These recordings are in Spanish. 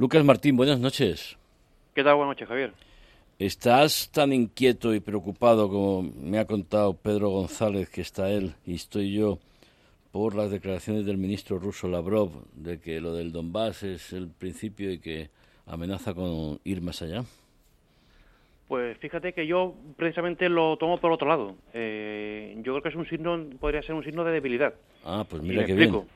Lucas Martín, buenas noches. ¿Qué tal? Buenas noches, Javier. ¿Estás tan inquieto y preocupado como me ha contado Pedro González que está él y estoy yo por las declaraciones del ministro ruso Lavrov de que lo del Donbass es el principio y que amenaza con ir más allá? Pues fíjate que yo precisamente lo tomo por otro lado. Eh, yo creo que es un signo, podría ser un signo de debilidad. Ah, pues mira qué bien.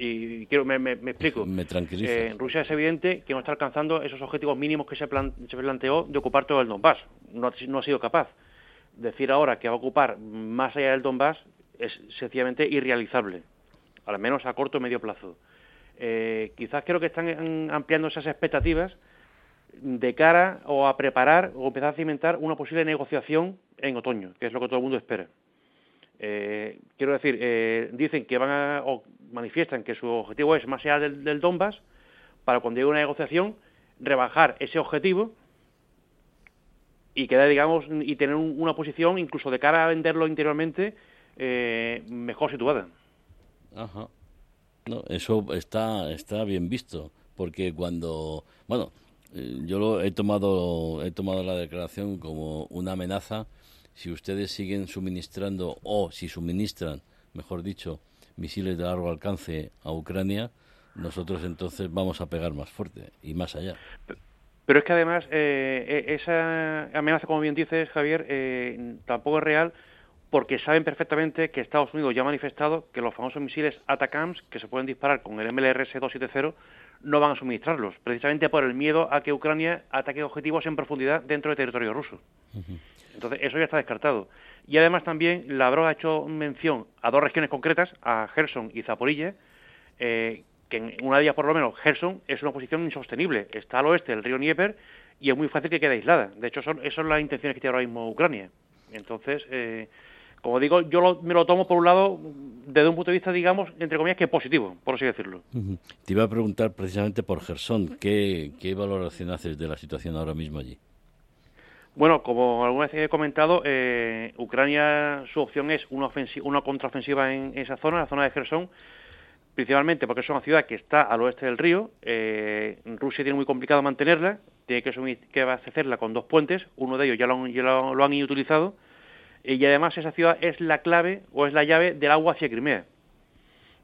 Y quiero, me, me, explico. Me tranquiliza. Eh, Rusia es evidente que no está alcanzando esos objetivos mínimos que se, se planteó de ocupar todo el Donbass. No, no ha sido capaz. Decir ahora que va a ocupar más allá del Donbass es sencillamente irrealizable, al menos a corto o medio plazo. Eh, quizás creo que están ampliando esas expectativas de cara o a preparar o empezar a cimentar una posible negociación en otoño, que es lo que todo el mundo espera. Eh, quiero decir, eh, dicen que van a, o manifiestan que su objetivo es más allá del, del Donbass, para cuando llegue una negociación, rebajar ese objetivo y quedar, digamos, y tener una posición, incluso de cara a venderlo interiormente, eh, mejor situada. Ajá. No, eso está, está bien visto, porque cuando, bueno, eh, yo lo he tomado, he tomado la declaración como una amenaza si ustedes siguen suministrando o si suministran, mejor dicho, misiles de largo alcance a Ucrania, nosotros entonces vamos a pegar más fuerte y más allá. Pero es que además eh, e, esa amenaza, como bien dices, Javier, eh, tampoco es real porque saben perfectamente que Estados Unidos ya ha manifestado que los famosos misiles ATACAMS, que se pueden disparar con el MLRS-270, no van a suministrarlos, precisamente por el miedo a que Ucrania ataque objetivos en profundidad dentro del territorio ruso. Entonces, eso ya está descartado. Y además también Lavrov ha hecho mención a dos regiones concretas, a Gerson y Zaporilla, eh, que en una de ellas, por lo menos, Gerson es una posición insostenible. Está al oeste del río Dnieper y es muy fácil que quede aislada. De hecho, son, esas son las intenciones que tiene ahora mismo Ucrania. Entonces, eh, como digo, yo me lo tomo por un lado desde un punto de vista, digamos, entre comillas, que positivo, por así decirlo. Te iba a preguntar precisamente por Gerson, ¿qué, qué valoración haces de la situación ahora mismo allí? Bueno, como alguna vez he comentado, eh, Ucrania su opción es una, una contraofensiva en esa zona, la zona de Gerson, principalmente porque es una ciudad que está al oeste del río. Eh, Rusia tiene muy complicado mantenerla, tiene que, que abastecerla con dos puentes, uno de ellos ya lo, ya lo han utilizado y además esa ciudad es la clave o es la llave del agua hacia Crimea.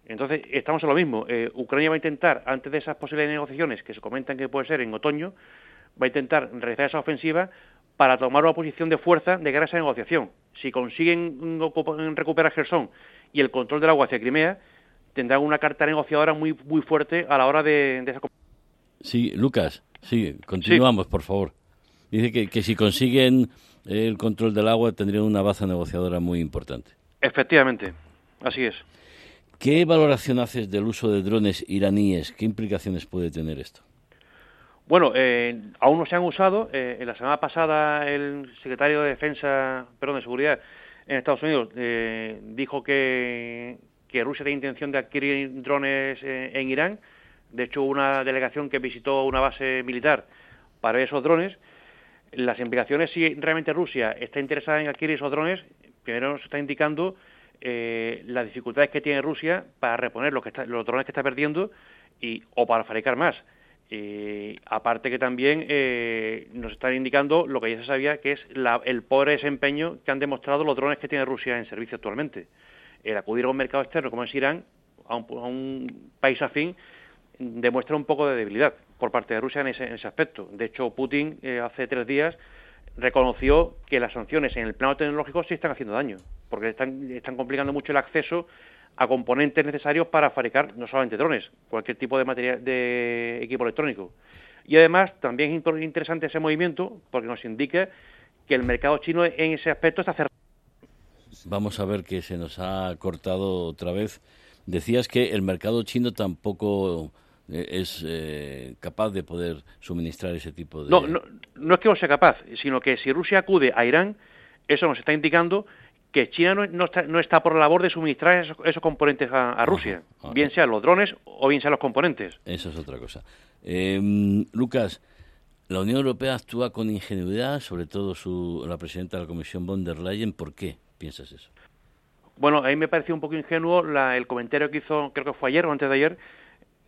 Entonces, estamos en lo mismo. Eh, Ucrania va a intentar, antes de esas posibles negociaciones que se comentan que puede ser en otoño, va a intentar realizar esa ofensiva para tomar una posición de fuerza de cara a esa negociación. Si consiguen recuperar Gerson y el control del agua hacia Crimea, tendrán una carta negociadora muy muy fuerte a la hora de, esa... Sí, Lucas, sí, continuamos, por favor. Dice que, que si consiguen el control del agua tendría una baza negociadora muy importante. Efectivamente, así es. ¿Qué valoración haces del uso de drones iraníes? ¿Qué implicaciones puede tener esto? Bueno, eh, aún no se han usado. Eh, en la semana pasada el secretario de Defensa, perdón, de Seguridad en Estados Unidos eh, dijo que, que, Rusia tiene intención de adquirir drones en Irán. De hecho, una delegación que visitó una base militar para esos drones las implicaciones, si realmente Rusia está interesada en adquirir esos drones, primero nos está indicando eh, las dificultades que tiene Rusia para reponer los, que los drones que está perdiendo y, o para fabricar más. aparte que también eh, nos están indicando lo que ya se sabía, que es el pobre desempeño que han demostrado los drones que tiene Rusia en servicio actualmente. El acudir a un mercado externo como es Irán, a un, a un país afín, demuestra un poco de debilidad por parte de Rusia en ese, aspecto. De hecho, Putin eh, hace tres días reconoció que las sanciones en el plano tecnológico sí están haciendo daño, porque están, están complicando mucho el acceso a componentes necesarios para fabricar no solamente drones, cualquier tipo de material de equipo electrónico. Y además también es interesante ese movimiento porque nos indica que el mercado chino en ese aspecto está cerrado. Vamos a ver que se nos ha cortado otra vez. Decías que el mercado chino tampoco es eh, capaz de poder suministrar ese tipo de... No, no, no es que no sea capaz, sino que si Rusia acude a Irán, eso nos está indicando que China no, está, no está, por la labor de suministrar esos, componentes a, Rusia, bien sean los drones o bien sean los componentes. Eso es otra cosa. Em, Lucas, la Unión Europea actúa con ingenuidad, sobre todo su, la presidenta de la Comisión von der Leyen. ¿Por qué piensas eso? Bueno, a mí me pareció un poco ingenuo el comentario que hizo, creo que fue ayer o antes de ayer,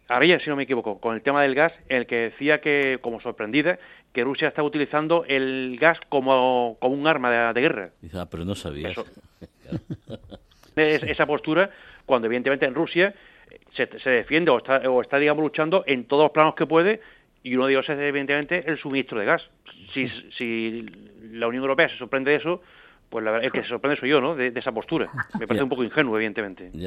Arella, si no me equivoco, con el tema del gas, en el que decía que, como sorprendida, que Rusia está utilizando el gas como, como un arma de, guerra. Dice, ah, pero no sabía. esa postura, cuando evidentemente en Rusia se, se defiende o está, o está, digamos, luchando en todos los planos que puede y uno de ellos es evidentemente el suministro de gas. Si, si la Unión Europea se sorprende de eso, pues la, el que se sorprende soy yo, ¿no? De, de esa postura. Me parece un poco ingenuo, evidentemente.